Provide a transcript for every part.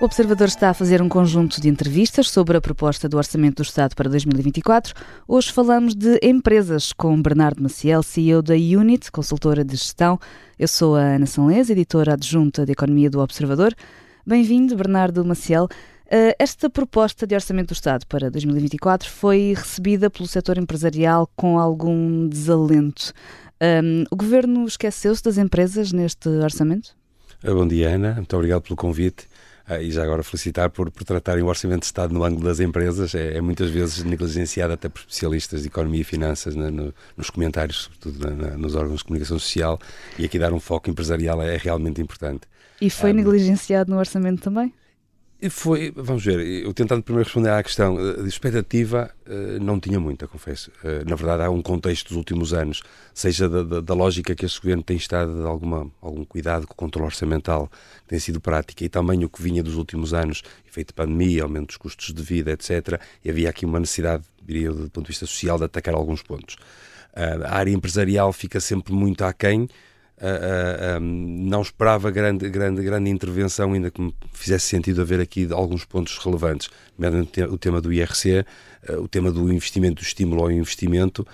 O Observador está a fazer um conjunto de entrevistas sobre a proposta do Orçamento do Estado para 2024. Hoje falamos de empresas com Bernardo Maciel, CEO da Unit, consultora de gestão. Eu sou a Ana Sanlês, editora adjunta de Economia do Observador. Bem-vindo, Bernardo Maciel. Eh, esta proposta de Orçamento do Estado para 2024 foi recebida pelo setor empresarial com algum desalento. Um, o Governo esqueceu-se das empresas neste orçamento? Bom dia, Ana. Muito obrigado pelo convite. Ah, e já agora felicitar por, por tratarem o Orçamento de Estado no ângulo das empresas. É, é muitas vezes negligenciado até por especialistas de economia e finanças né, no, nos comentários, sobretudo na, na, nos órgãos de comunicação social. E aqui dar um foco empresarial é, é realmente importante. E foi negligenciado no Orçamento também? Foi, vamos ver, eu tentando primeiro responder à questão eh, de expectativa, eh, não tinha muita, confesso. Eh, na verdade, há um contexto dos últimos anos, seja da, da, da lógica que este governo tem estado de alguma, algum cuidado com o controle orçamental, que tem sido prática, e também o que vinha dos últimos anos, efeito de pandemia, aumento dos custos de vida, etc. E havia aqui uma necessidade, diria eu, do ponto de vista social, de atacar alguns pontos. A área empresarial fica sempre muito aquém, uh, um, não esperava grande, grande, grande intervenção, ainda que me fizesse sentido haver aqui alguns pontos relevantes, nomeadamente o tema do IRC, uh, o tema do investimento, do estímulo ao investimento,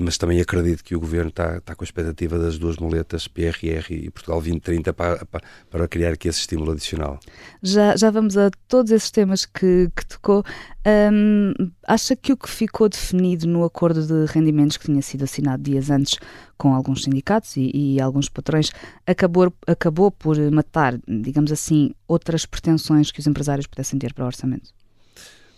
mas também acredito que o Governo está, está com a expectativa das duas moletas PRR e Portugal 2030 para, para, criar aqui esse estímulo adicional. Já, já vamos a todos esses temas que, que tocou. Um, acha que o que ficou definido no acordo de rendimentos que tinha sido assinado dias antes com alguns sindicatos e, e alguns patrões acabou, acabou por matar, digamos assim, outras pretensões que os empresários pudessem ter para o orçamento?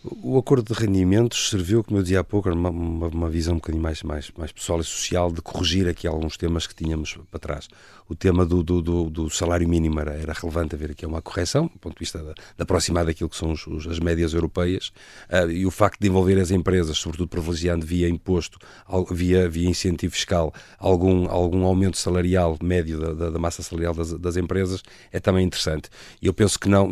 O acordo de rendimentos serviu, como eu dizia há pouco, uma, uma, uma, visão um bocadinho mais, mais, mais pessoal e social de corrigir aqui alguns temas que tínhamos para trás. O tema do, do, do, do salário mínimo era, era, relevante haver aqui uma correção, do ponto de vista da, da aproximar daquilo que são os, os, as médias europeias, uh, e o facto de envolver as empresas, sobretudo privilegiando via imposto, via, via incentivo fiscal, algum, algum aumento salarial médio da, da, da massa salarial das, das, empresas, é também interessante. E eu penso que não,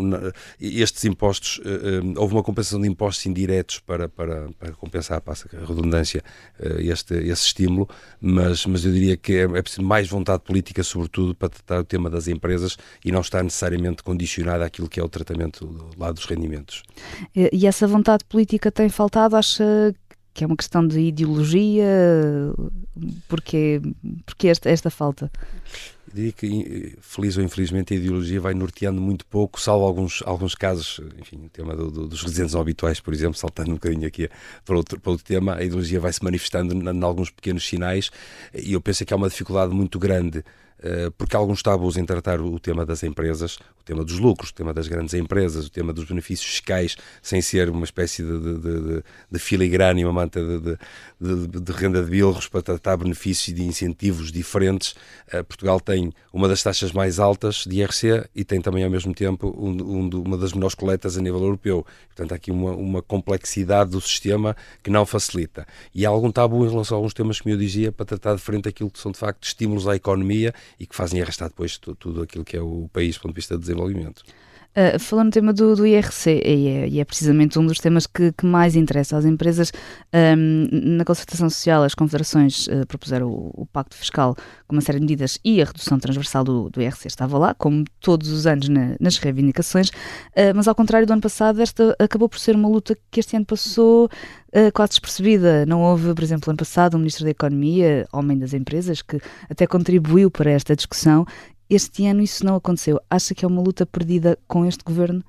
estes impostos, uh, houve uma compensação de impostos impostos indiretos para, para, para compensar, passa a redundância, eh, este, esse estímulo, mas, mas eu diria que é, é preciso mais vontade política, sobretudo, para tratar o tema das empresas e não estar necessariamente condicionado àquilo que é o tratamento do lado dos rendimentos. E essa vontade política tem faltado, acha que é uma questão de ideologia? Porque, porque esta, esta falta? Diria que, feliz ou infelizmente, a ideologia vai norteando muito pouco, salvo alguns, alguns casos, enfim, o tema do, do, dos residentes habituais, por exemplo, saltando um bocadinho aqui para outro, para outro tema, a ideologia vai se manifestando em alguns pequenos sinais e eu penso que há uma dificuldade muito grande eh, porque há alguns tabus em tratar o tema das empresas, o tema dos lucros, o tema das grandes empresas, o tema dos benefícios fiscais, sem ser uma espécie de, de, de, de uma manta de, de, renda de bilros para tratar benefícios e de incentivos diferentes. Uh, Portugal tem uma das taxas mais altas de IRC e tem também, ao mesmo tempo, um, um, uma das menores coletas a nível europeu. Portanto, há aqui uma, uma complexidade do sistema que não facilita. E há algum tabu em relação a alguns temas, como eu dizia, para tratar de frente aquilo que são, de facto, estímulos à economia e que fazem arrastar depois tudo, tudo aquilo que é o país do ponto de vista de desenvolvimento. Uh, falando no tema do, do IRC, e é, e é, precisamente um dos temas que, que mais interessa às empresas, um, na concertação social as confederações uh, propuseram o, o, pacto fiscal com uma série de medidas e a redução transversal do, do IRC estava lá, como todos os anos na, nas reivindicações, uh, mas ao contrário do ano passado, esta acabou por ser uma luta que este ano passou quase despercebida. Não houve, por exemplo, ano passado, um Ministro da Economia, homem das empresas, que até contribuiu para esta discussão este ano isso não aconteceu. Acha que é uma luta perdida com este governo?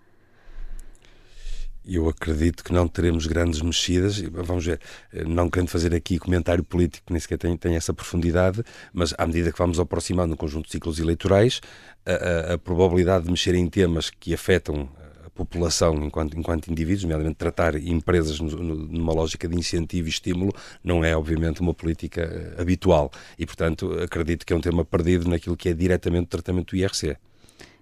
Eu acredito que não teremos grandes mexidas. Vamos ver, não querendo fazer aqui comentário político, nem sequer tem, tem essa profundidade, mas à medida que vamos aproximando um conjunto de ciclos eleitorais, a, a, a probabilidade de mexer em temas que afetam população enquanto, enquanto indivíduos, nomeadamente tratar empresas numa lógica de incentivo e estímulo, não é obviamente uma política eh, habitual. E, portanto, acredito que é um tema perdido naquilo que é diretamente o tratamento do IRC.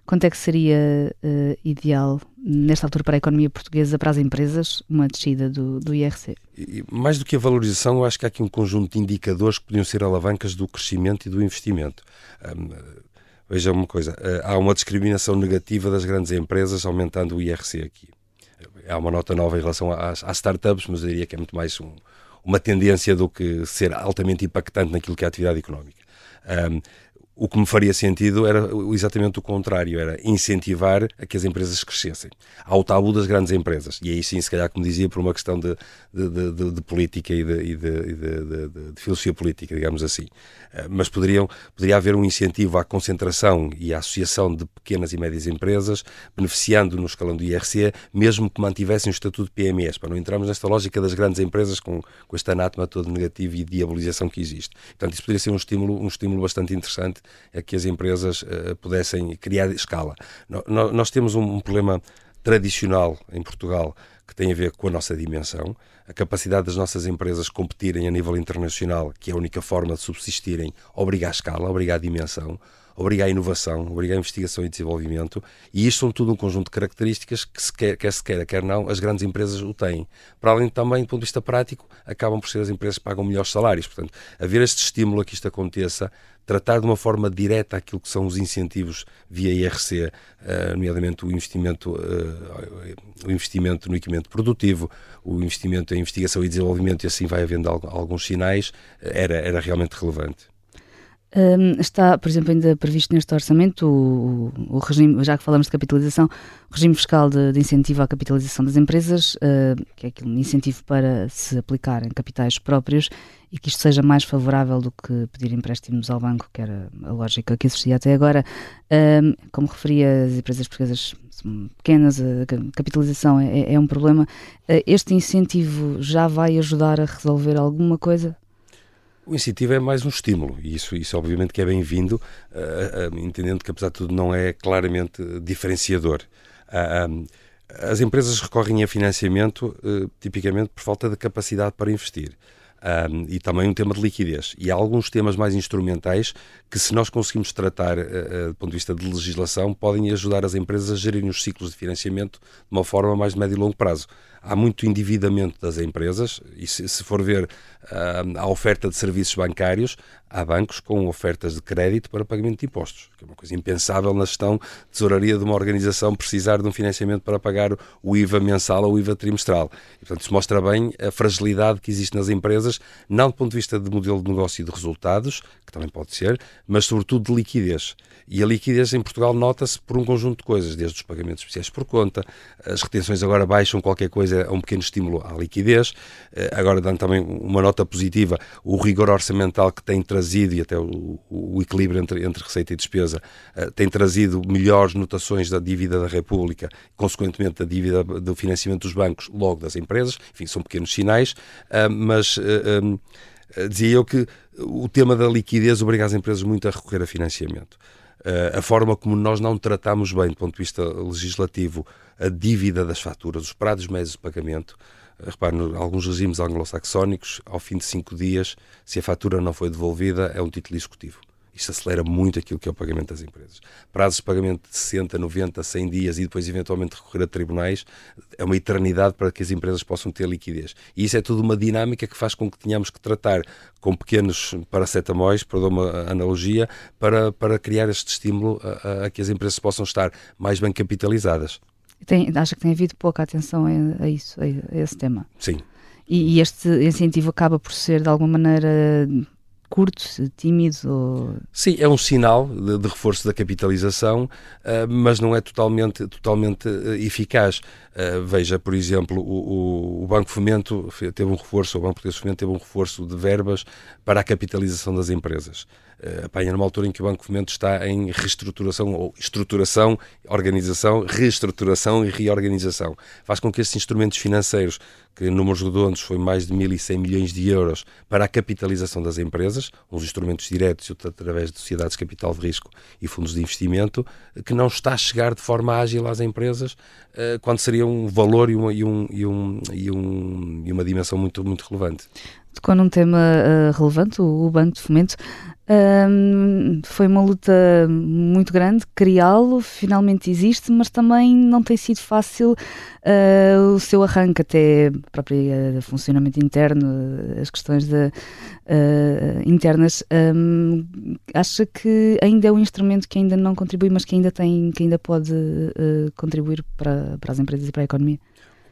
Quanto é que seria uh, ideal, nesta altura, para a economia portuguesa, para as empresas, uma descida do, do IRC? E, mais do que a valorização, eu acho que há aqui um conjunto de indicadores que podiam ser alavancas do crescimento e do investimento. Um, Veja uma coisa, eh, há uma discriminação negativa das grandes empresas aumentando o IRC aqui. Há uma nota nova em relação às, às startups, mas eu diria que é muito mais um, uma tendência do que ser altamente impactante naquilo que é a atividade económica. Um, O que me faria sentido era exatamente o contrário, era incentivar a que as empresas crescessem. Há o tabu das grandes empresas, e aí sim, se calhar, como dizia, por uma questão de, de, de, de política e, de, de, filosofia política, digamos assim. Eh, mas poderiam, poderia haver um incentivo à concentração e à associação de pequenas e médias empresas, beneficiando no escalão do IRC, mesmo que mantivessem o estatuto de PMEs, para não entrarmos nesta lógica das grandes empresas com, com este anátema todo negativo e diabolização que existe. Portanto, isso poderia ser um estímulo, um estímulo bastante interessante a que as empresas uh, pudessem criar escala. No, nós temos um, um problema tradicional em Portugal que tem a ver com a nossa dimensão, a capacidade das nossas empresas competirem a nível internacional, que é a única forma de subsistirem, obriga a escala, obriga a dimensão, obriga a inovação, obriga a investigação e desenvolvimento, e isto são tudo um conjunto de características que, se quer, quer se queira, quer não, as grandes empresas o têm. Para além também, do ponto de vista prático, acabam por ser as empresas que pagam melhores salários. Portanto, haver este estímulo a que isto aconteça, tratar de uma forma direta aquilo que são os incentivos via IRC, eh, nomeadamente o investimento, uh, o investimento no equipamento produtivo, o investimento em investigação e desenvolvimento, e assim vai havendo alguns sinais, era, era realmente relevante. Um, está, por exemplo, ainda previsto neste orçamento o, o, regime, já que falamos de capitalização, o regime fiscal de, de incentivo à capitalização das empresas, uh, que é aquele incentivo para se aplicar em capitais próprios e que isto seja mais favorável do que pedir empréstimos ao banco, que era a lógica que existia até agora. Um, como referia, as empresas portuguesas são pequenas, a capitalização é, é um problema. Uh, este incentivo já vai ajudar a resolver alguma coisa? O incentivo é mais um estímulo e isso, isso obviamente que é bem-vindo, uh, uh, entendendo que apesar de tudo não é claramente diferenciador. Uh, as empresas recorrem a financiamento tipicamente por falta de capacidade para investir. Um, e também um tema de liquidez. E há alguns temas mais instrumentais que, se nós conseguimos tratar uh, uh, do ponto de vista de legislação, podem ajudar as empresas a gerirem os ciclos de financiamento de uma forma mais de médio e longo prazo há muito endividamento das empresas e se, se for ver a oferta de serviços bancários, há bancos com ofertas de crédito para pagamento de impostos, que é uma coisa impensável na gestão tesouraria de uma organização precisar de um financiamento para pagar o IVA mensal ou o IVA trimestral. E, portanto, isso mostra bem a fragilidade que existe nas empresas, não do ponto de vista de modelo de negócio e de resultados, que também pode ser, mas sobretudo de liquidez. E a liquidez em Portugal nota-se por um conjunto de coisas, desde os pagamentos especiais por conta, as retenções agora baixam qualquer coisa, é um pequeno estímulo à liquidez. Eh, agora, dando também uma nota positiva, o rigor orçamental que tem trazido, e até o, o equilíbrio entre, entre receita e despesa, eh, tem trazido melhores notações da dívida da República, consequentemente da dívida do financiamento dos bancos, logo das empresas. Enfim, são pequenos sinais, eh, mas dizia eu que o tema da liquidez obriga as empresas muito a recorrer a financiamento. A forma como nós não tratamos bem, do ponto de vista legislativo, a dívida das faturas, os prazos médios de pagamento. Repare, alguns regimes anglo-saxónicos, ao fim de cinco dias, se a fatura não foi devolvida, é um título executivo. Isto acelera muito aquilo que é o pagamento das empresas. Prazos de pagamento de 60, 90, 100 dias e depois eventualmente recorrer a tribunais é uma eternidade para que as empresas possam ter liquidez. E isso é tudo uma dinâmica que faz com que tenhamos que tratar com pequenos paracetamóis, para dar uma analogia, para, para criar este estímulo a, a que as empresas possam estar mais bem capitalizadas. Tem, acha que tem havido pouca atenção a, a isso, a, a esse tema? Sim. E, e este incentivo acaba por ser, de alguma maneira, curto, tímido? Ou... Sim, é um sinal de, de reforço da capitalização, uh, mas não é totalmente, totalmente uh, eficaz. Uh, veja, por exemplo, o, o, o, Banco Fomento teve um reforço, o Banco Português Fomento teve um reforço de verbas para a capitalização das empresas. Apanha numa altura em que o Banco Fomento está em reestruturação, ou estruturação, organização, reestruturação e reorganização. Faz com que esses instrumentos financeiros, que números redondos foi mais de 1.100 milhões de euros para a capitalização das empresas, uns instrumentos diretos através de sociedades de capital de risco e fundos de investimento, que não está a chegar de forma ágil às empresas, uh, quando seria um valor e uma, e um, e um, e um, e uma dimensão muito, muito relevante. Tocou num tema uh, relevante, o, o Banco de Fomento. Um, foi uma luta muito grande criá-lo, finalmente existe, mas também não tem sido fácil uh, o seu arranque, até próprio uh, funcionamento interno, as questões de, internas. Um, acha que ainda é um instrumento que ainda não contribui, mas que ainda tem, que ainda pode contribuir para, para as empresas e para a economia?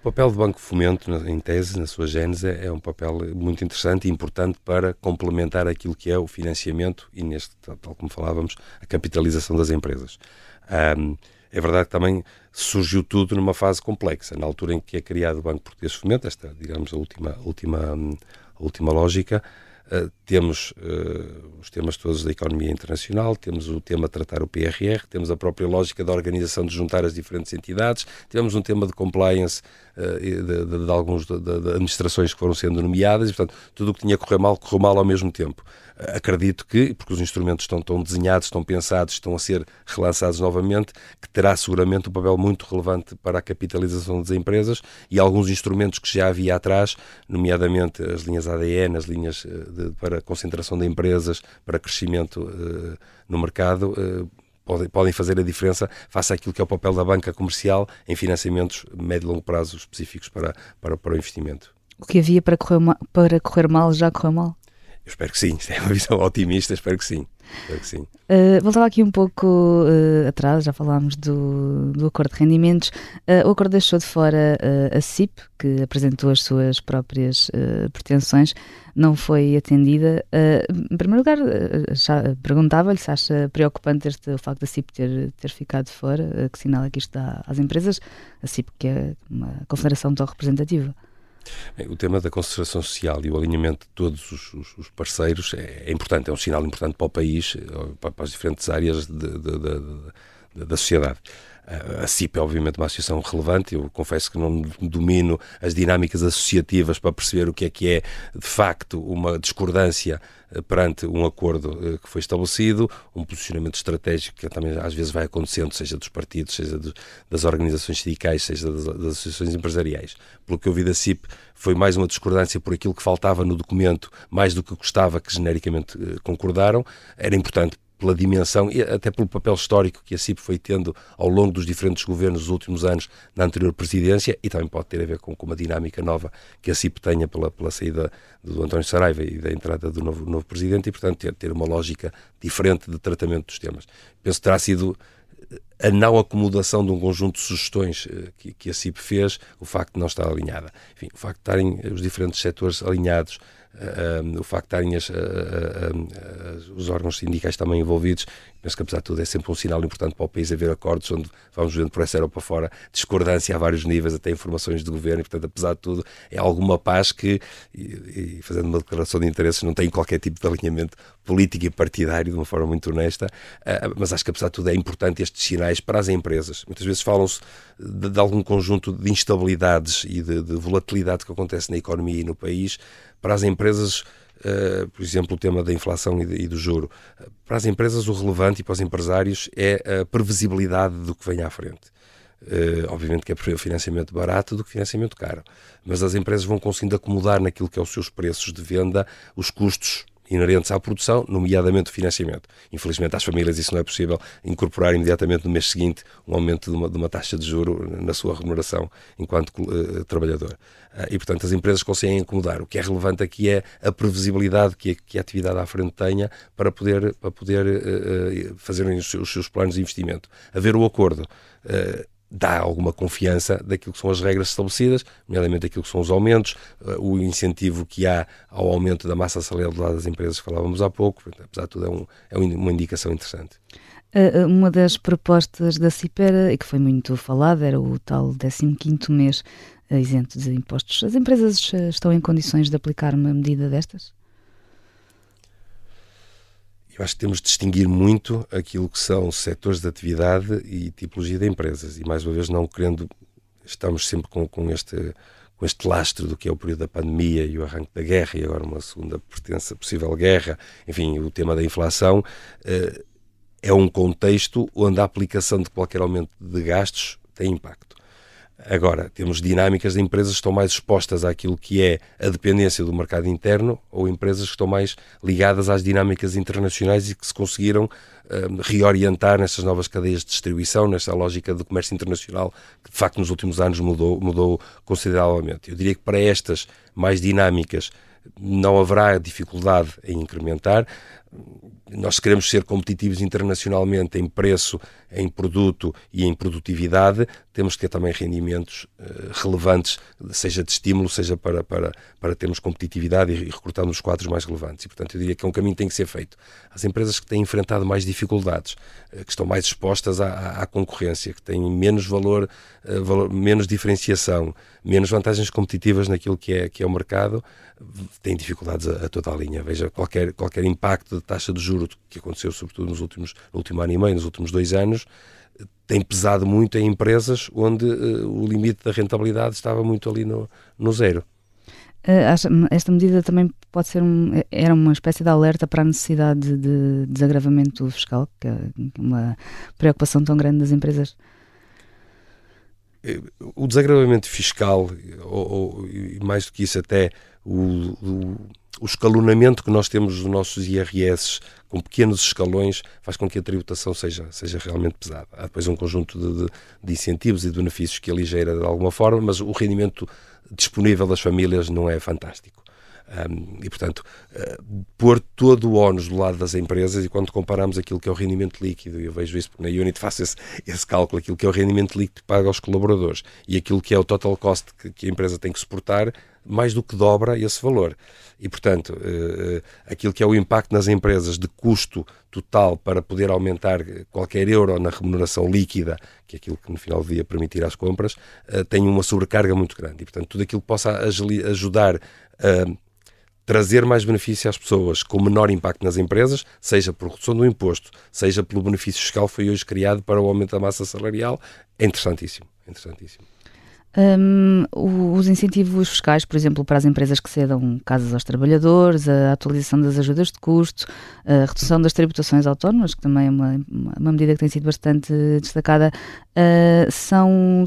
Papel do Banco Fomento, em tese, na sua gênese, é um papel muito interessante e importante para complementar aquilo que é o financiamento e, neste, tal como falávamos, a capitalização das empresas. Um, é verdade que também surgiu tudo numa fase complexa. Na altura em que é criado o Banco Português Fomento, esta, digamos, a última, última, a última lógica, Uh, temos uh, os temas todos da economia internacional, temos o tema tratar o PRR, temos a própria lógica da organização de juntar as diferentes entidades, temos um tema de compliance uh, de, de, de, alguns administrações que foram sendo nomeadas, e, portanto, tudo o que tinha que correr mal, correu mal ao mesmo tempo. Acredito que, porque os instrumentos estão, estão desenhados, estão pensados, estão a ser relançados novamente, que terá seguramente um papel muito relevante para a capitalização das empresas e alguns instrumentos que já havia atrás, nomeadamente as linhas ADN, as linhas eh, de, para concentração de empresas, para crescimento uh, no mercado, podem, podem fazer a diferença face àquilo que é o papel da banca comercial em financiamentos médio e longo prazo específicos para, para, para o investimento. O que havia para correr, para correr mal já correu mal? Eu espero que sim, isto é uma visão otimista, espero que sim. Espero que sim. Uh, voltava aqui um pouco uh, atrás, já falámos do, do acordo de rendimentos. Uh, o acordo deixou de fora a CIP, que apresentou as suas próprias pretensões, não foi atendida. em primeiro lugar, perguntava-lhe se acha preocupante este, o facto da CIP ter, ter ficado fora, que sinal é que isto dá às empresas, a CIP que é uma confederação tão representativa. O tema da concertação social e o alinhamento de todos os, os, os parceiros é, é, importante, é um sinal importante para o país, eh, para, para as diferentes áreas de, de, de, da sociedade. A CIP é obviamente uma associação relevante, eu confesso que não domino as dinâmicas associativas para perceber o que é que é de facto uma discordância eh, perante um acordo eh, que foi estabelecido, um posicionamento estratégico que também às vezes vai acontecendo, seja dos partidos, seja das organizações sindicais, seja das, das associações empresariais. Pelo que eu vi da CIP, foi mais uma discordância por aquilo que faltava no documento, mais do que gostava que genericamente eh, concordaram. Era importante pela dimensão e até pelo papel histórico que a CIP foi tendo ao longo dos diferentes governos dos últimos anos na anterior presidência e também pode ter a ver com, com uma dinâmica nova que a CIP tenha pela, pela saída do António Saraiva e da entrada do novo, novo presidente e, portanto, ter, ter uma lógica diferente de tratamento dos temas. Penso que terá sido a não acomodação de um conjunto de sugestões eh, que, que a CIP fez, o facto de não estar alinhada. Enfim, o facto de estarem os diferentes setores alinhados, uh, o facto de estarem as, uh, uh, os órgãos sindicais também envolvidos, penso que apesar de tudo é sempre um sinal importante para o país haver acordos onde vamos vendo por essa ou para fora discordância a vários níveis, até informações de governo, e portanto apesar de tudo é alguma paz que, e, e fazendo uma declaração de interesses, não tem qualquer tipo de alinhamento político e partidário de uma forma muito honesta, mas acho que apesar de tudo é importante estes sinais para as empresas. Muitas vezes falam-se de, de, algum conjunto de instabilidades e de, de volatilidade que acontece na economia e no país, para as empresas, uh, por exemplo, o tema da inflação e, de, e, do juro, para as empresas o relevante e para os empresários é a previsibilidade do que vem à frente. Uh, obviamente que é preferir financiamento barato do que financiamento caro, mas as empresas vão conseguindo acomodar naquilo que é os seus preços de venda os custos inerentes à produção, nomeadamente o financiamento. Infelizmente, às famílias isso não é possível incorporar imediatamente no mês seguinte um aumento de uma, de uma taxa de juro na sua remuneração enquanto uh, trabalhador. Uh, e, portanto, as empresas conseguem acomodar. O que é relevante aqui é a previsibilidade que a, que a atividade à frente tenha para poder, para poder uh, fazer os seus, os seus, planos de investimento. Haver o acordo dá alguma confiança daquilo que são as regras estabelecidas, nomeadamente aquilo que são os aumentos, eh, o incentivo que há ao aumento da massa salarial do lado das empresas que falávamos há pouco, apesar de tudo é, um, é uma indicação interessante. Uma das propostas da CIPERA, e que foi muito falada, era o tal 15º mês eh, isento de impostos. As empresas eh, estão em condições de aplicar uma medida destas? Eu acho que temos de distinguir muito aquilo que são setores de atividade e tipologia de empresas. E mais uma vez, não querendo, estamos sempre com, com este com este lastro do que é o período da pandemia e o arranque da guerra, e agora uma segunda pertença, possível guerra, enfim, o tema da inflação, eh, é um contexto onde a aplicação de qualquer aumento de gastos tem impacto. Agora, temos dinâmicas de empresas que estão mais expostas àquilo que é a dependência do mercado interno ou empresas que estão mais ligadas às dinâmicas internacionais e que se conseguiram um, reorientar nessas novas cadeias de distribuição, nessa lógica do comércio internacional que de facto nos últimos anos mudou, mudou consideravelmente. Eu diria que para estas mais dinâmicas não haverá dificuldade em incrementar, nós queremos ser competitivos internacionalmente em preço, em produto e em produtividade, temos que ter também rendimentos uh, relevantes, seja de estímulo, seja para, para, para termos competitividade e, recrutarmos os quadros mais relevantes. E, portanto, eu diria que é um caminho que tem que ser feito. As empresas que têm enfrentado mais dificuldades, uh, que estão mais expostas à, à, concorrência, que têm menos valor, uh, valor, menos diferenciação, menos vantagens competitivas naquilo que é, que é o mercado, têm dificuldades a, a toda a linha. Veja, qualquer, qualquer impacto de taxa de juros que aconteceu, sobretudo nos últimos, no último ano e meio, nos últimos dois anos, tem pesado muito em empresas onde uh, o limite da rentabilidade estava muito ali no, no zero. Uh, esta medida também pode ser um, era uma espécie de alerta para a necessidade de, de desagravamento fiscal, que é uma preocupação tão grande das empresas. Eh, o desagravamento fiscal, ou, ou mais do que isso até, o, o, o escalonamento que nós temos dos nossos IRS com pequenos escalões faz com que a tributação seja, seja realmente pesada. Há depois um conjunto de, de, de incentivos e de benefícios que aligeira de alguma forma, mas o rendimento disponível das famílias não é fantástico. Um, e, portanto, uh, pôr todo o ónus do lado das empresas e quando comparamos aquilo que é o rendimento líquido, eu vejo isso porque na Unit faço esse, esse cálculo, aquilo que é o rendimento líquido que paga aos colaboradores e aquilo que é o total cost que, que a empresa tem que suportar, mais do que dobra esse valor. E, portanto, uh, aquilo que é o impacto nas empresas de custo total para poder aumentar qualquer euro na remuneração líquida, que é aquilo que no final do dia permitir as compras, tem uma sobrecarga muito grande. E, portanto, tudo aquilo que possa ajudar a trazer mais benefício às pessoas com menor impacto nas empresas, seja por redução do imposto, seja pelo benefício fiscal que foi hoje criado para o aumento da massa salarial, é interessantíssimo. É interessantíssimo. Um, os incentivos fiscais, por exemplo, para as empresas que cedam casas aos trabalhadores, a atualização das ajudas de custo, a redução das tributações autónomas, que também é uma, uma medida que tem sido bastante destacada, uh, são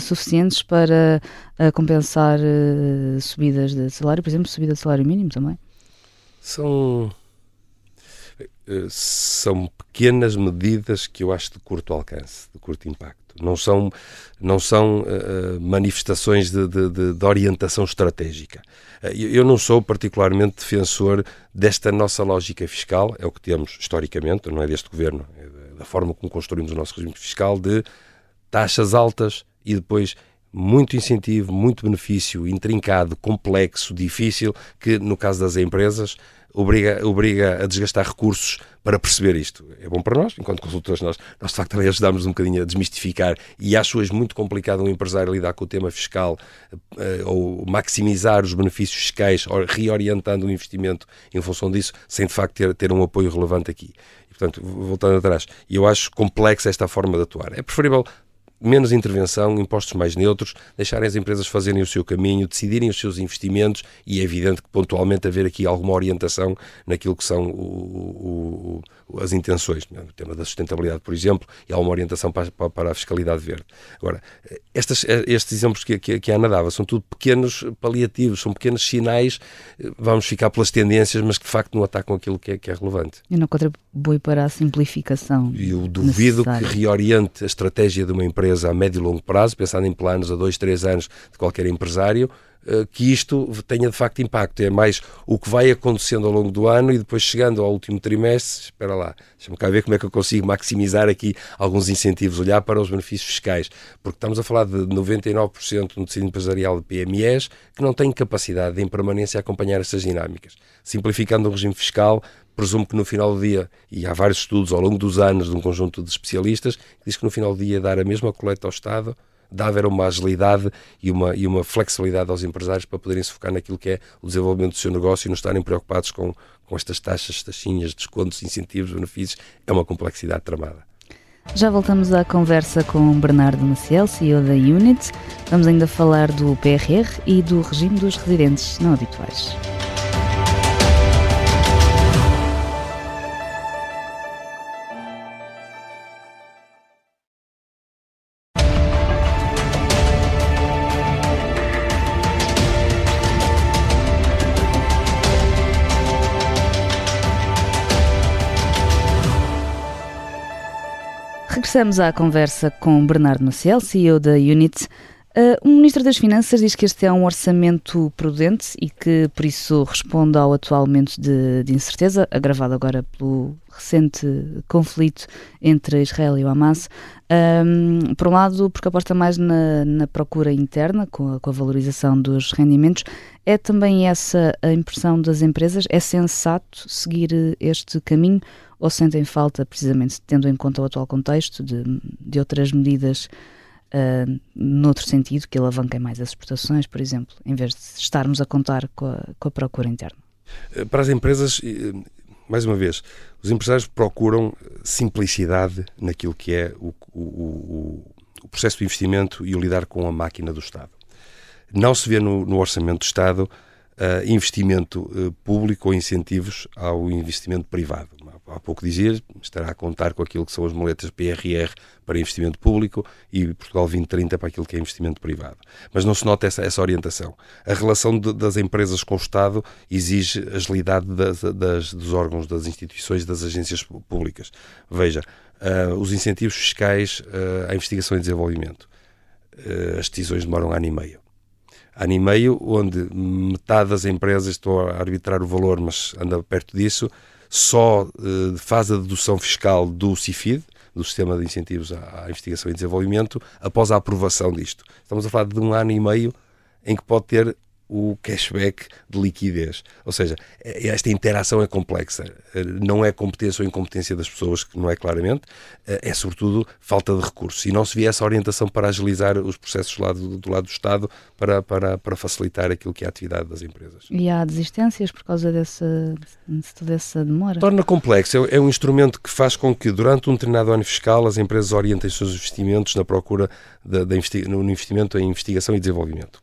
suficientes para uh, compensar uh, subidas de salário, por exemplo, subida de salário mínimo também? São são pequenas medidas que eu acho de curto alcance, de curto impacto não são, não são uh, manifestações de, de, de, orientação estratégica. Eu não sou particularmente defensor desta nossa lógica fiscal, é o que temos historicamente, não é deste governo, é da forma como construímos o nosso regime fiscal, de taxas altas e depois muito incentivo, muito benefício, intrincado, complexo, difícil, que no caso das empresas obriga, obriga a desgastar recursos para perceber isto. É bom para nós, enquanto consultores, nós, nós de facto também ajudamos um bocadinho a desmistificar e acho hoje muito complicado um empresário lidar com o tema fiscal uh, ou maximizar os benefícios fiscais, reorientando o investimento em função disso, sem de facto ter, ter um apoio relevante aqui. Portanto, voltando atrás, eu acho complexa esta forma de atuar. É preferível menos intervenção, impostos mais neutros, deixarem as empresas fazerem o seu caminho, decidirem os seus investimentos e é evidente que pontualmente haver aqui alguma orientação naquilo que são o, o, as intenções, no é? tema da sustentabilidade, por exemplo, e há uma orientação para, para a fiscalidade verde. Agora, estas, estes exemplos que, que, que a Ana dava são tudo pequenos paliativos, são pequenos sinais, vamos ficar pelas tendências, mas que de facto não atacam aquilo que é, que é relevante. E não contribui para a simplificação. E eu duvido necessária. que reoriente a estratégia de uma empresa empresa a médio e longo prazo, pensando em planos a dois, três anos de qualquer empresário, eh, que isto tenha de facto impacto. É mais o que vai acontecendo ao longo do ano e depois chegando ao último trimestre, espera lá, deixa-me cá ver como é que eu consigo maximizar aqui alguns incentivos, olhar para os benefícios fiscais, porque estamos a falar de 99% no tecido empresarial de PMEs que não têm capacidade de, em permanência, acompanhar essas dinâmicas. Simplificando o regime fiscal, presumo que no final do dia, e há vários estudos ao longo dos anos de um conjunto de especialistas, que diz que no final do dia dar a mesma coleta ao Estado dá haver uma agilidade e uma, e uma flexibilidade aos empresários para poderem se focar naquilo que é o desenvolvimento do seu negócio e não estarem preocupados com, com estas taxas, taxinhas, descontos, incentivos, benefícios. É uma complexidade tramada. Já voltamos à conversa com Bernardo Maciel, CEO da Unit. Vamos ainda falar do PRR e do regime dos residentes não habituais. Regressamos à conversa com Bernardo Maciel, CEO da Unit. Uh, o Ministro das Finanças diz que este é um orçamento prudente e que, por isso, responde ao atual momento de, de incerteza, agravado agora pelo recente conflito entre Israel e o Hamas. Um, por um lado, porque aposta mais na, na procura interna, com a, com a, valorização dos rendimentos. É também essa a impressão das empresas? É sensato seguir este caminho ou sentem falta, precisamente tendo em conta o atual contexto, de, de outras medidas? Uh, noutro sentido, que alavanquem mais as exportações, por exemplo, em vez de estarmos a contar com a, com a procura interna? Eh, para as empresas, mais uma vez, os empresários procuram simplicidade naquilo que é o, o, o, o processo de investimento e o lidar com a máquina do Estado. Não se vê no, no orçamento do Estado uh, investimento uh, público ou incentivos ao investimento privado há pouco dizia, estará a contar com aquilo que são as moletas PRR para investimento público e Portugal 2030 para aquilo que é investimento privado. Mas não se nota essa, essa orientação. A relação de, das empresas com o Estado exige agilidade das, das, dos órgãos, das instituições, das agências públicas. Veja, uh, os incentivos fiscais uh, à investigação e desenvolvimento. Uh, as decisões demoram ano e meio ano e meio, onde metade das empresas, estou a arbitrar o valor, mas anda perto disso, só uh, faz a dedução fiscal do CIFID, do Sistema de Incentivos à, à Investigação e Desenvolvimento, após a aprovação disto. Estamos a falar de um ano e meio em que pode ter o cashback de liquidez. Ou seja, é, esta interação é complexa. Eh, não é competência ou incompetência das pessoas, que não é claramente, eh, é sobretudo falta de recursos. E não se via essa orientação para agilizar os processos do lado do, lado do Estado para, para, para facilitar aquilo que é a atividade das empresas. E há desistências por causa dessa, dessa demora? Torna complexo. É, é um instrumento que faz com que, durante um determinado ano fiscal, as empresas orientem os seus investimentos na procura de investi no investimento em investigação e desenvolvimento.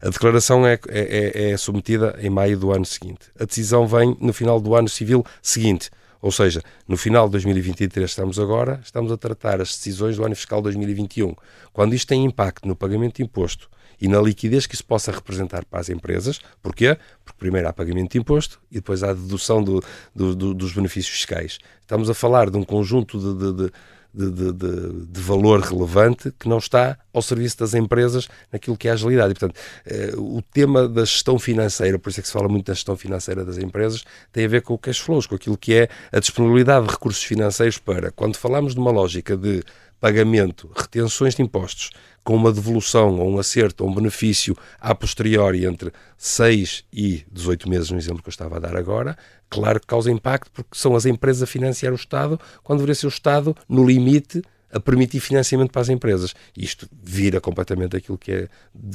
A declaração é, é, é, é submetida em maio do ano seguinte. A decisão vem no final do ano civil seguinte. Ou seja, no final de 2023 estamos agora, estamos a tratar as decisões do ano fiscal 2021. Quando isto tem impacto no pagamento de imposto e na liquidez que isso possa representar para as empresas, porquê? Porque primeiro há pagamento de imposto e depois há dedução do, do, do, dos benefícios fiscais. Estamos a falar de um conjunto de, de, de de, de, de, de, valor relevante que não está ao serviço das empresas naquilo que é a agilidade. E, portanto, eh, o tema da gestão financeira, por isso é que se fala muito da gestão financeira das empresas, tem a ver com o cash flows, com aquilo que é a disponibilidade de recursos financeiros para, quando falamos de uma lógica de pagamento, retenções de impostos, com uma devolução ou um acerto ou um benefício a posteriori entre 6 e 18 meses, no exemplo que eu estava a dar agora, claro que causa impacto porque são as empresas a financiar o Estado, quando deveria ser o Estado, no limite, a permitir financiamento para as empresas. Isto vira completamente aquilo que é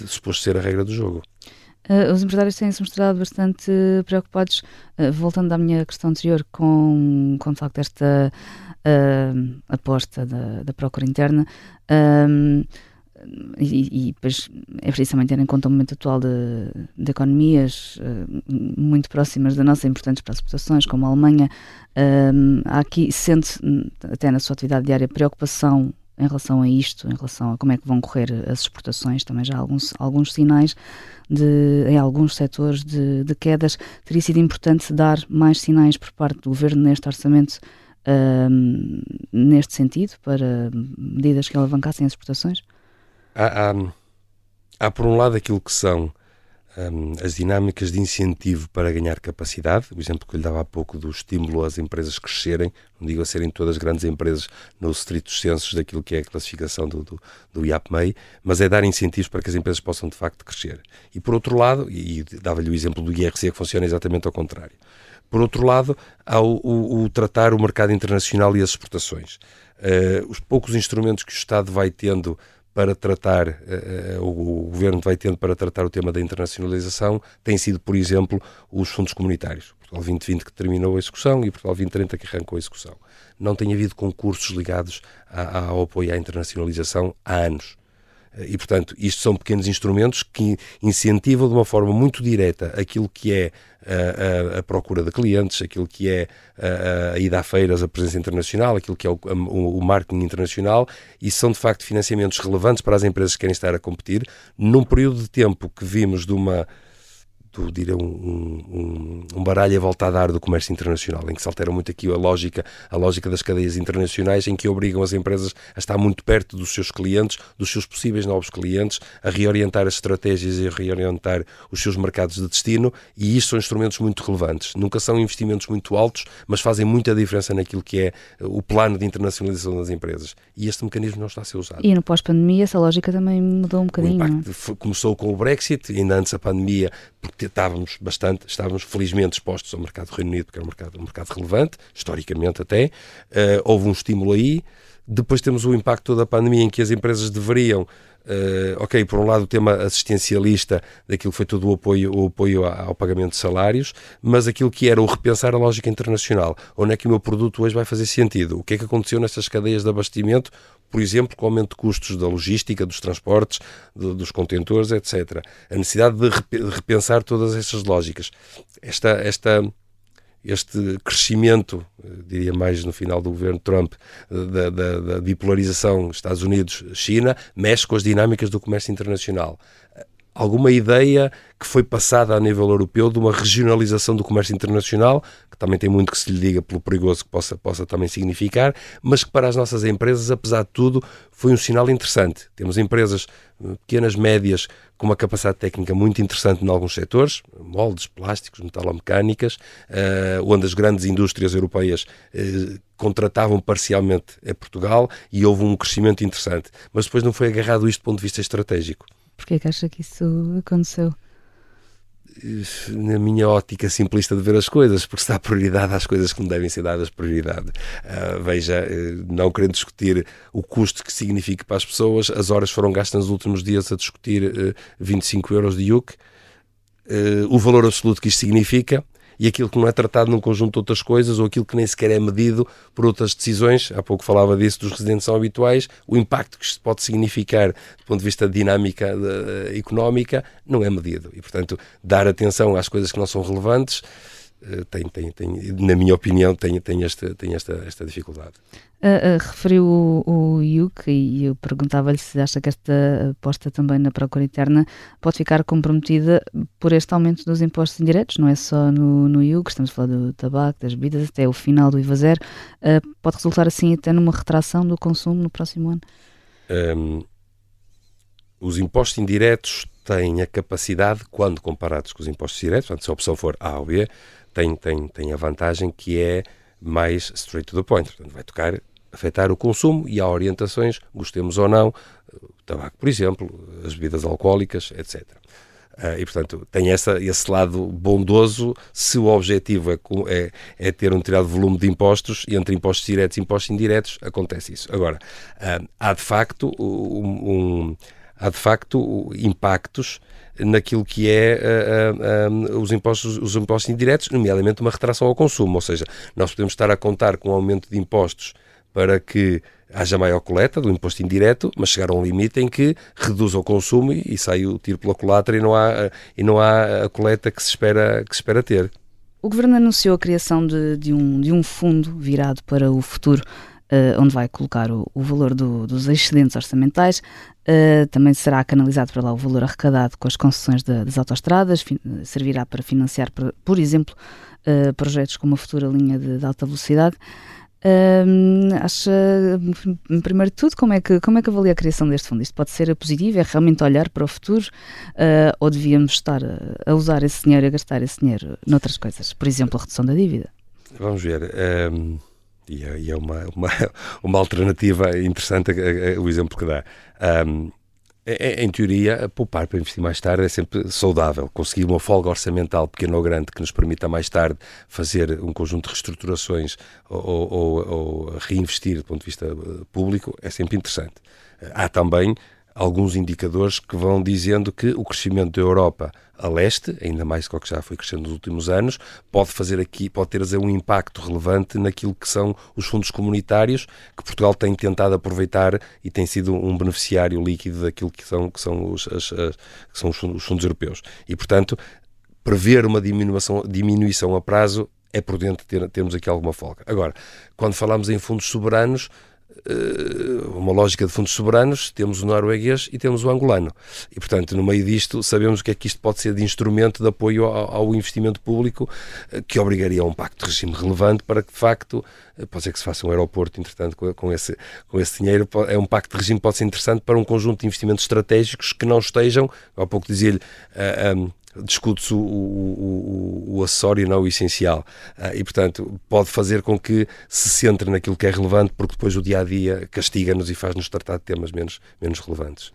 suposto ser a regra do jogo. Uh, os empresários têm-se mostrado bastante preocupados, uh, voltando à minha questão anterior, com, com de facto esta uh, aposta da, da procura interna. E, depois é preciso também ter em conta o momento atual de, de economias uh, muito próximas da nossa, importantes para as exportações, como a Alemanha. Uh, há aqui, sente até na sua atividade diária, preocupação em relação a isto, em relação a como é que vão correr as exportações, também já há alguns, alguns sinais de, em alguns setores de, de quedas. Teria sido importante dar mais sinais por parte do Governo neste orçamento neste sentido, para medidas que alavancassem as exportações? Há, há, há por um lado aquilo que são um, as dinâmicas de incentivo para ganhar capacidade, o exemplo que eu lhe dava há pouco do estímulo às empresas crescerem, não digo a serem todas grandes empresas nos estritos censos daquilo que é a classificação do, do, do IAPMEI, mas é dar incentivos para que as empresas possam de facto crescer. E por outro lado, e, e dava-lhe o exemplo do IRC que funciona exatamente ao contrário. Por outro lado, há o, o, o tratar o mercado internacional e as exportações. Uh, os poucos instrumentos que o Estado vai tendo para tratar, uh, o, o governo vai tendo para tratar o tema da internacionalização, tem sido, por exemplo, os fundos comunitários. Portugal 2020 que terminou a execução e Portugal 2030 que arrancou a execução. Não tem havido concursos ligados a, ao apoio à internacionalização há anos. E, portanto, isto são pequenos instrumentos que incentivam de uma forma muito direta aquilo que é a, a, a procura de clientes, aquilo que é a, a, ida a feiras, a presença internacional, aquilo que é o, o, marketing internacional, e são de facto financiamentos relevantes para as empresas que querem estar a competir, num período de tempo que vimos de uma do, direi, um, um, um baralho a volta a dar do comércio internacional, em que se altera muito aqui a lógica, a lógica das cadeias internacionais, em que obrigam as empresas a estar muito perto dos seus clientes, dos seus possíveis novos clientes, a reorientar as estratégias e a reorientar os seus mercados de destino, e isto são instrumentos muito relevantes. Nunca são investimentos muito altos, mas fazem muita diferença naquilo que é o plano de internacionalização das empresas. E este mecanismo não está a ser usado. E no pós-pandemia essa lógica também mudou um bocadinho. O impacto começou com o Brexit, ainda antes da pandemia, porque estávamos bastante, estávamos felizmente expostos ao mercado do Reino Unido, porque é um mercado, um mercado relevante, historicamente até. Uh, houve um estímulo aí. Depois temos o impacto da pandemia em que as empresas deveriam Uh, ok, por um lado o tema assistencialista daquilo que foi todo o apoio, o apoio ao pagamento de salários, mas aquilo que era o repensar a lógica internacional. Onde é que o meu produto hoje vai fazer sentido? O que é que aconteceu nestas cadeias de abastecimento, por exemplo, com o aumento de custos da logística, dos transportes, de, dos contentores, etc. A necessidade de repensar todas essas lógicas. Esta, esta este crescimento, eh, diria mais no final do governo Trump, eh, da, da, da bipolarização Estados Unidos-China, mexe com as dinâmicas do comércio internacional. Alguma ideia que foi passada a nível europeu de uma regionalização do comércio internacional, que também tem muito que se lhe diga pelo perigoso que possa, possa também significar, mas que para as nossas empresas, apesar de tudo, foi um sinal interessante. Temos empresas eh, pequenas, médias, com uma capacidade técnica muito interessante em alguns setores, moldes, plásticos, metalomecânicas, uh, onde as grandes indústrias europeias uh, contratavam parcialmente a Portugal e houve um crescimento interessante. Mas depois não foi agarrado isto do ponto de vista estratégico. Porquê que acha que isso aconteceu? na minha ótica simplista de ver as coisas, porque se dá prioridade às coisas que não devem ser dadas prioridade. Uh, veja, uh, não querendo discutir o custo que significa para as pessoas, as horas foram gastas nos últimos dias a discutir uh, 25 euros de IUC, uh, o valor absoluto que isto significa, e aquilo que não é tratado num conjunto de outras coisas ou aquilo que nem sequer é medido por outras decisões, há pouco falava disso dos residentes são habituais, o impacto que isto pode significar do ponto de vista de dinâmica de, uh, económica não é medido. E, portanto, dar atenção às coisas que não são relevantes eh, tem, tem, tem, na minha opinião, tem, tem, esta, tem esta, esta dificuldade. Uh, uh, referiu o, o IUC e eu perguntava-lhe se acha que esta aposta também na procura interna pode ficar comprometida por este aumento dos impostos indiretos, não é só no, no IUC, estamos a falar do tabaco, das bebidas, até o final do IVA zero, uh, pode resultar assim até numa retração do consumo no próximo ano? Um, os impostos indiretos têm a capacidade, quando comparados com os impostos diretos, portanto, se a opção for A ou B, tem, tem, tem a vantagem que é mais straight to the point, portanto, vai tocar, afetar o consumo e há orientações, gostemos ou não, o tabaco, por exemplo, as bebidas alcoólicas, etc. Uh, ah, e, portanto, tem essa, esse lado bondoso se o objetivo é, é, é, ter um tirado volume de impostos e entre impostos diretos e impostos indiretos acontece isso. Agora, uh, há de facto um, um, há de facto impactos naquilo que é uh, uh, os, impostos, os impostos indiretos, nomeadamente uma retração ao consumo. Ou seja, nós podemos estar a contar com um aumento de impostos para que haja maior coleta do imposto indireto, mas chegar a um limite em que reduz o consumo e, e sai o tiro pela culatra e não há, e não há a coleta que se espera, que se espera ter. O Governo anunciou a criação de, de, um, de um fundo virado para o futuro uh, onde vai colocar o, o valor do, dos excedentes orçamentais. Uh, também será canalizado para lá o valor arrecadado com as concessões de, das autoestradas, servirá para financiar, por, por exemplo, uh, projetos como a futura linha de, de alta velocidade. Uh, acha, primeiro de tudo, como é, que, como é que avalia a criação deste fundo? Isto pode ser positivo? É realmente olhar para o futuro? Uh, ou devíamos estar a, a, usar esse dinheiro, a gastar esse dinheiro noutras coisas? Por exemplo, a redução da dívida? Vamos ver. Um e é, e é uma, uma, uma, alternativa interessante a, a, o exemplo que dá. Um, é, é, em teoria, poupar para investir mais tarde é sempre saudável. Conseguir uma folga orçamental pequena ou grande que nos permita mais tarde fazer um conjunto de reestruturações ou, ou, ou reinvestir do ponto de vista eh, público é sempre interessante. Há também alguns indicadores que vão dizendo que o crescimento da Europa a leste, ainda mais do que já foi crescendo nos últimos anos, pode fazer aqui, pode ter um impacto relevante naquilo que são os fundos comunitários que Portugal tem tentado aproveitar e tem sido um beneficiário líquido daquilo que são, que são, os, as, as, que são os, fundos, os fundos europeus. E, portanto, prever uma diminuição, diminuição a prazo é prudente ter, termos aqui alguma folga. Agora, quando falamos em fundos soberanos, uma lógica de fundos soberanos, temos o norueguês e temos o angolano. E, portanto, no meio disto, sabemos o que é que isto pode ser de instrumento de apoio ao, investimento público, uh, que obrigaria a um pacto de regime relevante para que, de facto, uh, pode ser que se faça um aeroporto, entretanto, com, esse, com esse dinheiro. É um pacto de regime pode ser interessante para um conjunto de investimentos estratégicos que não estejam, há pouco dizia-lhe, discute-se o, o, o, acessório, não o essencial. Uh, e, portanto, pode fazer com que se centre naquilo que é relevante, porque depois o dia a dia castiga-nos e faz-nos tratar de temas menos, menos relevantes.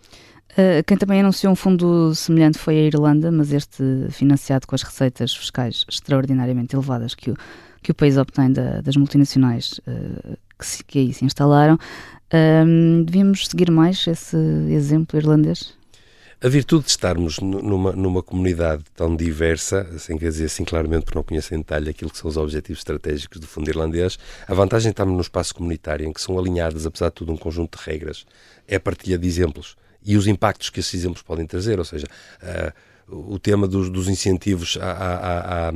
Uh, quem também anunciou um fundo semelhante foi a Irlanda, mas este financiado com as receitas fiscais extraordinariamente elevadas que o, que o país obtém da, das multinacionais uh, que, se, que aí se instalaram. devíamos seguir mais esse exemplo irlandês? A virtude de estarmos numa, numa comunidade tão diversa, sem quer dizer assim claramente porque não conheço em detalhe aquilo que são os objetivos estratégicos do Fundo Irlandês, a vantagem de estarmos no espaço comunitário em que são alinhadas, apesar de tudo, um conjunto de regras, é a partilha de exemplos e os impactos que esses exemplos podem trazer, ou seja, uh, o tema dos, dos incentivos à, à, à,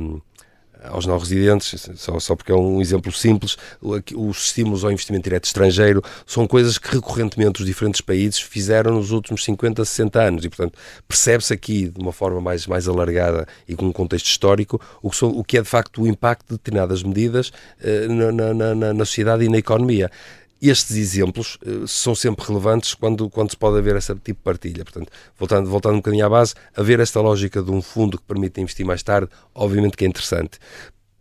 aos não residentes, só, só porque é um exemplo simples, os estímulos ao investimento direto estrangeiro são coisas que recorrentemente os diferentes países fizeram nos últimos 50, 60 anos. E, portanto, percebe-se aqui de uma forma mais, mais alargada e com um contexto histórico o que, são, o que é de facto o impacto de determinadas medidas uh, na, na, na, na sociedade e na economia estes exemplos uh, são sempre relevantes quando, quando se pode haver esse tipo de partilha. Portanto, voltando, voltando um bocadinho à base, haver esta lógica de um fundo que permite investir mais tarde, obviamente que é interessante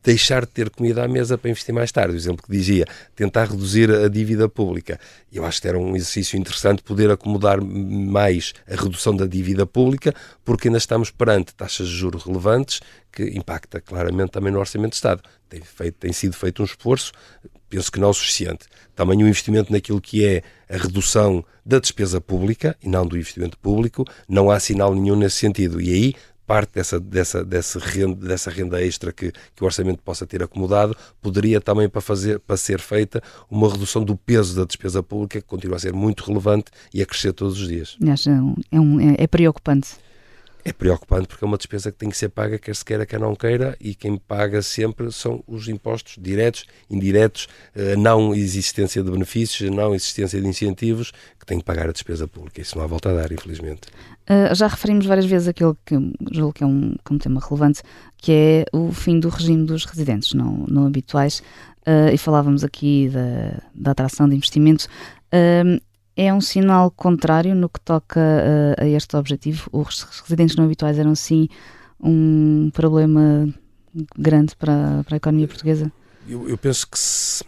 deixar de ter comida à mesa para investir mais tarde. O exemplo que dizia, tentar reduzir a dívida pública. Eu acho que era um exercício interessante poder acomodar mais a redução da dívida pública, porque ainda estamos perante taxas de juros relevantes que impacta claramente também no Orçamento de Estado. Tem, feito, tem sido feito um esforço, penso que não o suficiente. Também o investimento naquilo que é a redução da despesa pública e não do investimento público, não há sinal nenhum nesse sentido. E aí parte dessa, dessa, dessa, renda, dessa renda extra que, que o orçamento possa ter acomodado poderia também para, fazer, para ser feita uma redução do peso da despesa pública que continua a ser muito relevante e a crescer todos os dias. É, um, é, é preocupante é preocupante porque é uma despesa que tem que ser paga, quer se queira, quer não queira, e quem paga sempre são os impostos diretos, indiretos, a não existência de benefícios, não existência de incentivos, que têm que pagar a despesa pública. Isso não há volta a dar, infelizmente. Uh, já referimos várias vezes aquilo que julgo que é um, que é um tema relevante, que é o fim do regime dos residentes não, não habituais, uh, e falávamos aqui da, da atração de investimento. Uh, é um sinal contrário no que toca a, a este objetivo. Os residentes não habituais eram, sim, um problema grande para, para a economia portuguesa? Eu, eu, penso que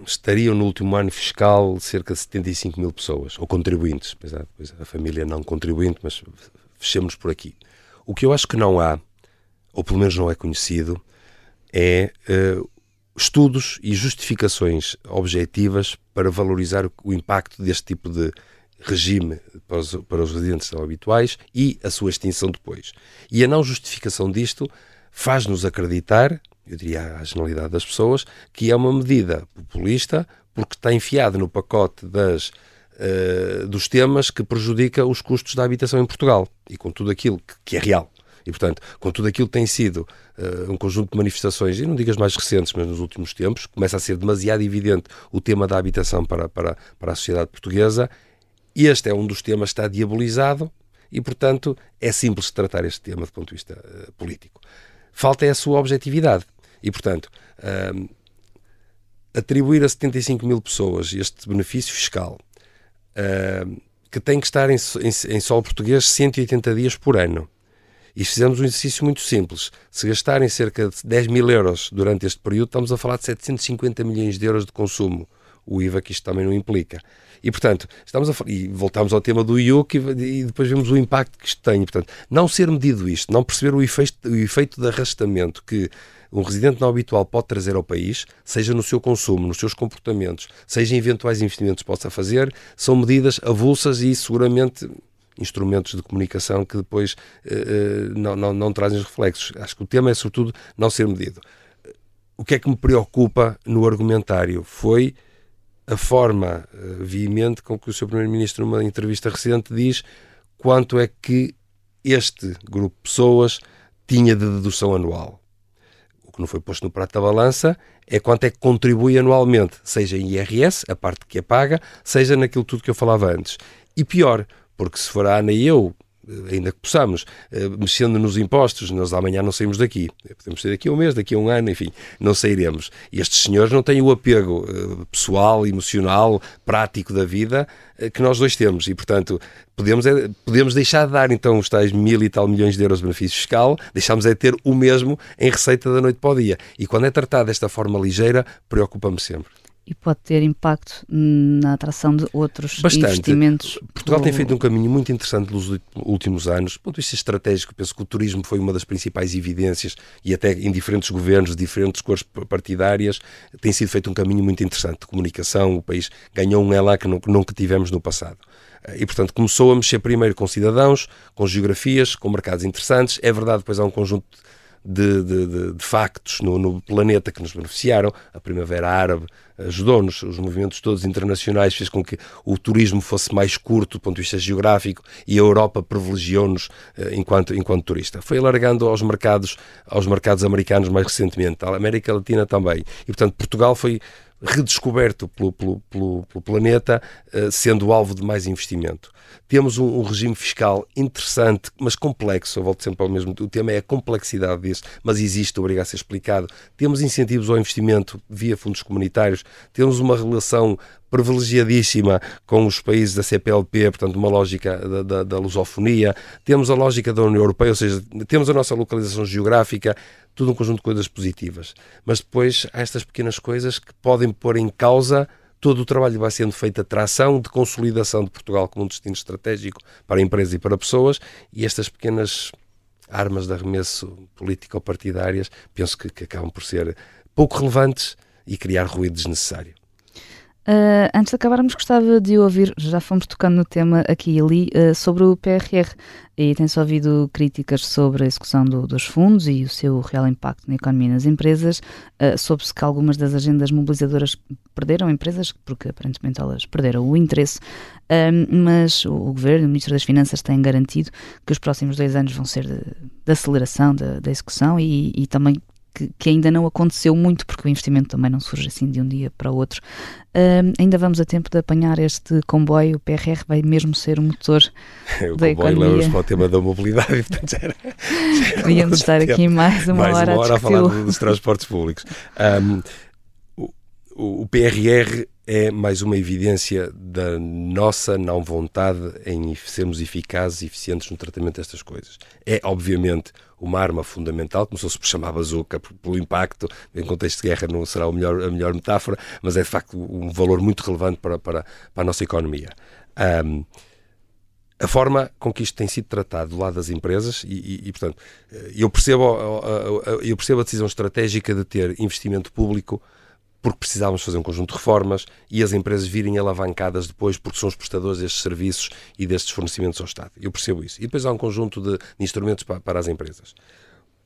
estariam no último ano fiscal cerca de 75 mil pessoas, ou contribuintes, pois pois a família não contribuinte, mas fechemos por aqui. O que eu acho que não há, ou pelo menos não é conhecido, é uh, estudos e justificações objetivas para valorizar o, o impacto deste tipo de, regime para os, para os residentes habituais e a sua extinção depois. E a não justificação disto faz-nos acreditar, eu diria à generalidade das pessoas, que é uma medida populista porque está enfiada no pacote das, uh, dos temas que prejudica os custos da habitação em Portugal e com tudo aquilo que, que é real. E, portanto, com tudo aquilo que tem sido uh, um conjunto de manifestações, e não digas mais recentes, mas nos últimos tempos, começa a ser demasiado evidente o tema da habitação para, para, para a sociedade portuguesa, este é um dos temas que está diabolizado e, portanto, é simples tratar este tema do ponto de vista uh, político. Falta é a sua objetividade. E, portanto, uh, atribuir a 75 mil pessoas este benefício fiscal, uh, que tem que estar em, em, em solo português 180 dias por ano, e fizemos um exercício muito simples. Se gastarem cerca de 10 mil euros durante este período, estamos a falar de 750 milhões de euros de consumo. O IVA que isto também não implica. E, portanto, estamos a, e voltamos ao tema do IUC e, e, depois vemos o impacto que isto tem. Portanto, não ser medido isto, não perceber o efeito, o efeito de arrastamento que um residente não habitual pode trazer ao país, seja no seu consumo, nos seus comportamentos, seja em eventuais investimentos que possa fazer, são medidas avulsas e seguramente instrumentos de comunicação que depois uh, não, não, não trazem os reflexos. Acho que o tema é, sobretudo, não ser medido. O que é que me preocupa no argumentário foi a forma uh, veemente com que o Sr. Primeiro-Ministro, numa entrevista recente, diz quanto é que este grupo de pessoas tinha de dedução anual. que não foi posto no prato da balança é quanto é que contribui anualmente, seja em IRS, a parte que é paga, seja naquilo tudo que eu falava antes. E pior, porque se for a Ana e eu ainda que possamos, eh, mexendo nos impostos, nós amanhã não saímos daqui. Podemos sair daqui a um mês, daqui a um ano, enfim, não sairemos. E estes senhores não têm o apego eh, pessoal, emocional, prático da vida que nós dois temos. E, portanto, podemos, podemos deixar de dar então os tais mil e tal milhões de euros de benefício fiscal, deixamos é de ter o mesmo em receita da noite para o dia. E quando é tratado desta forma ligeira, preocupa-me sempre e pode ter impacto na atração de outros Bastante. investimentos. Portugal tem feito um caminho muito interessante nos últimos anos. Do ponto de vista estratégico, penso que o turismo foi uma das principais evidências e até em diferentes governos, de diferentes cores partidárias, tem sido feito um caminho muito interessante de comunicação. O país ganhou um elan que nunca tivemos no passado. E, portanto, começou a mexer primeiro com cidadãos, com geografias, com mercados interessantes. É verdade, depois há um conjunto de, de, de, de factos no, no, planeta que nos beneficiaram. A Primavera Árabe ajudou-nos, os movimentos todos internacionais fez com que o turismo fosse mais curto do ponto de vista geográfico e a Europa privilegiou-nos eh, enquanto, enquanto turista. Foi alargando aos mercados, aos mercados americanos mais recentemente, a América Latina também. E, portanto, Portugal foi redescoberto pelo, pelo, pelo, pelo planeta, uh, sendo alvo de mais investimento. Temos um, um, regime fiscal interessante, mas complexo. Eu volto sempre ao mesmo. O tema é a complexidade disso, mas existe, obriga a ser explicado. Temos incentivos ao investimento via fundos comunitários, temos uma relação privilegiadíssima com os países da CPLP, portanto, uma lógica da, da, da lusofonia, temos a lógica da União Europeia, ou seja, temos a nossa localização geográfica, tudo um conjunto de coisas positivas. Mas depois há estas pequenas coisas que podem pôr em causa todo o trabalho que vai sendo feito de tração, de consolidação de Portugal como um destino estratégico para empresas e para pessoas, e estas pequenas armas de arremesso político-partidárias, penso que, que acabam por ser pouco relevantes e criar ruído desnecessário. Uh, antes de acabarmos, gostava de ouvir, já fomos tocando no tema aqui e ali, uh, sobre o PRR. E tem-se ouvido críticas sobre a execução do, dos fundos e o seu real impacto na economia e nas empresas. Uh, Soube-se que algumas das agendas mobilizadoras perderam empresas, porque aparentemente elas perderam o interesse, mas o, o Governo, o Ministro das Finanças, têm garantido que os próximos dois anos vão ser de, de aceleração da, da execução e, e também que, que, ainda não aconteceu muito, porque o investimento também não surge assim de um dia para o outro. Uh, ainda vamos a tempo de apanhar este comboio, o PRR vai mesmo ser o motor o da comboio para o tema da mobilidade, portanto já era, já estar tempo. aqui mais uma mais hora, uma hora a, a falar dos transportes públicos. Um, o, o PRR é mais uma evidência da nossa não vontade em sermos eficazes e eficientes no tratamento destas coisas. É, obviamente, uma arma fundamental, começou-se por chamar bazuca pelo impacto, em contexto de guerra não será a melhor, a melhor metáfora, mas é de facto um valor muito relevante para, para, para a nossa economia. Um, a forma com que isto tem sido tratado do lado das empresas, e, e, e, portanto, eu percebo, eu percebo a decisão estratégica de ter investimento público porque precisávamos fazer um conjunto de reformas e as empresas virem alavancadas depois porque são os prestadores destes serviços e destes fornecimentos ao Estado. Eu percebo isso. E depois há um conjunto de, instrumentos para, para as empresas.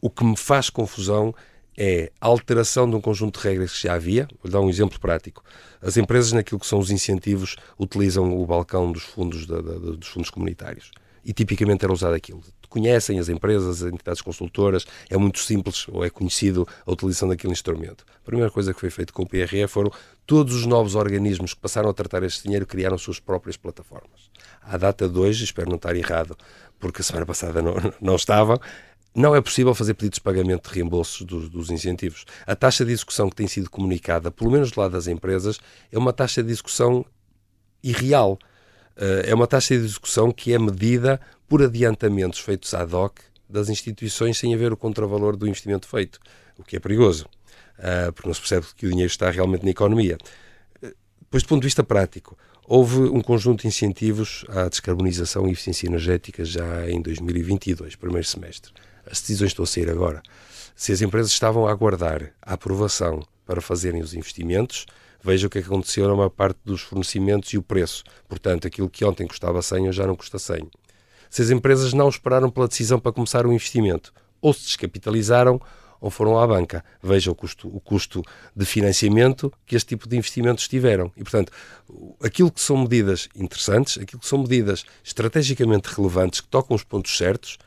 O que me faz confusão é a alteração de um conjunto de regras que já havia. Vou dar um exemplo prático. As empresas, naquilo que são os incentivos, utilizam o balcão dos fundos, dos fundos comunitários. E tipicamente era usado aquilo conhecem as empresas, as entidades consultoras, é muito simples ou é conhecido a utilização daquele instrumento. A primeira coisa que foi feita com o PRE foram todos os novos organismos que passaram a tratar este dinheiro criaram suas próprias plataformas. À data de hoje, espero não estar errado, porque a semana passada não, não estavam, não é possível fazer pedidos de pagamento de reembolsos dos, dos, incentivos. A taxa de execução que tem sido comunicada, pelo menos do lado das empresas, é uma taxa de execução irreal. Uh, é uma taxa de execução que é medida por adiantamentos feitos ad hoc das instituições sem haver o contravalor do investimento feito, o que é perigoso, uh, porque não se percebe que o dinheiro está realmente na economia. Depois, do ponto de vista prático, houve um conjunto de incentivos à descarbonização e eficiência energética já em 2022, primeiro semestre. As decisões estão a sair agora. Se as empresas estavam a aguardar a aprovação para fazerem os investimentos, veja o que aconteceu na maior parte dos fornecimentos e o preço. Portanto, aquilo que ontem custava 100 hoje já não custa 100 se as empresas não esperaram pela decisão para começar o investimento, ou se descapitalizaram ou foram à banca. Veja o custo, o custo de financiamento que este tipo de investimentos tiveram. E, portanto, aquilo que são medidas interessantes, aquilo que são medidas estrategicamente relevantes, que tocam os pontos certos,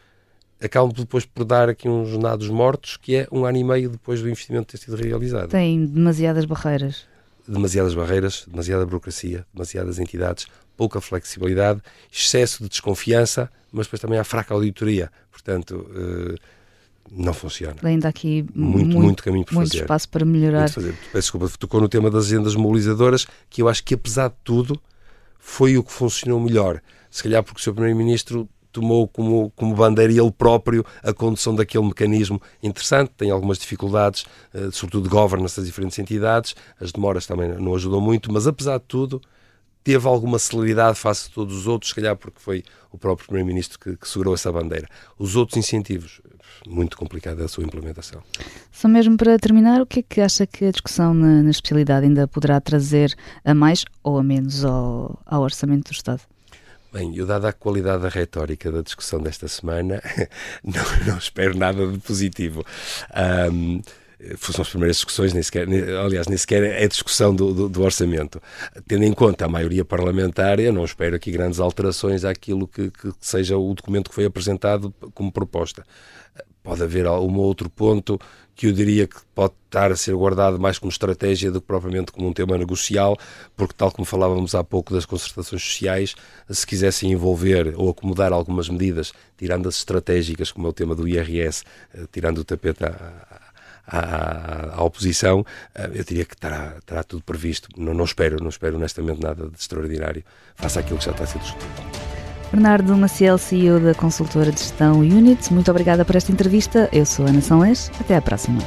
acabam depois por dar aqui uns nados mortos, que é um ano e meio depois do investimento ter sido realizado. Tem demasiadas barreiras. Demasiadas barreiras, demasiada burocracia, demasiadas entidades, pouca flexibilidade, excesso de desconfiança, mas depois também há fraca auditoria. Portanto, uh, não funciona. Ainda aqui muito, muito, muito caminho por muito fazer. espaço para melhorar. Fazer. Peço desculpa, tocou no tema das agendas mobilizadoras, que eu acho que apesar de tudo foi o que funcionou melhor. Se calhar porque o Sr. Primeiro-Ministro tomou como, como bandeira ele próprio a condução daquele mecanismo interessante, tem algumas dificuldades, eh, sobretudo de governance das diferentes entidades, as demoras também não ajudam muito, mas apesar de tudo, teve alguma celeridade face a todos os outros, se calhar porque foi o próprio Primeiro-Ministro que, que, segurou essa bandeira. Os outros incentivos, muito complicada a sua implementação. Só mesmo para terminar, o que é que acha que a discussão na, na especialidade ainda poderá trazer a mais ou a menos ao, ao Orçamento do Estado? Bem, eu dada a qualidade da retórica da discussão desta semana, não, não espero nada de positivo. Um, são as primeiras discussões, nem sequer, nem, aliás, nem sequer é discussão do, do, do, orçamento. Tendo em conta a maioria parlamentar, não espero aqui grandes alterações àquilo que, que seja o documento que foi apresentado como proposta. Pode haver um outro ponto que eu diria que pode estar a ser guardado mais como estratégia do que propriamente como um tema negocial, porque, tal como falávamos há pouco das concertações sociais, se quisessem envolver ou acomodar algumas medidas, tirando as estratégicas, como é o tema do IRS, eh, tirando o tapete à, à, à, oposição, eh, eu diria que estará, estará tudo previsto. Não, não espero, não espero honestamente nada de extraordinário. Faça aquilo que já está a ser discutido. Bernardo Maciel, CEO da consultora de gestão Unit, muito obrigada por esta entrevista. Eu sou Ana São Até à próxima.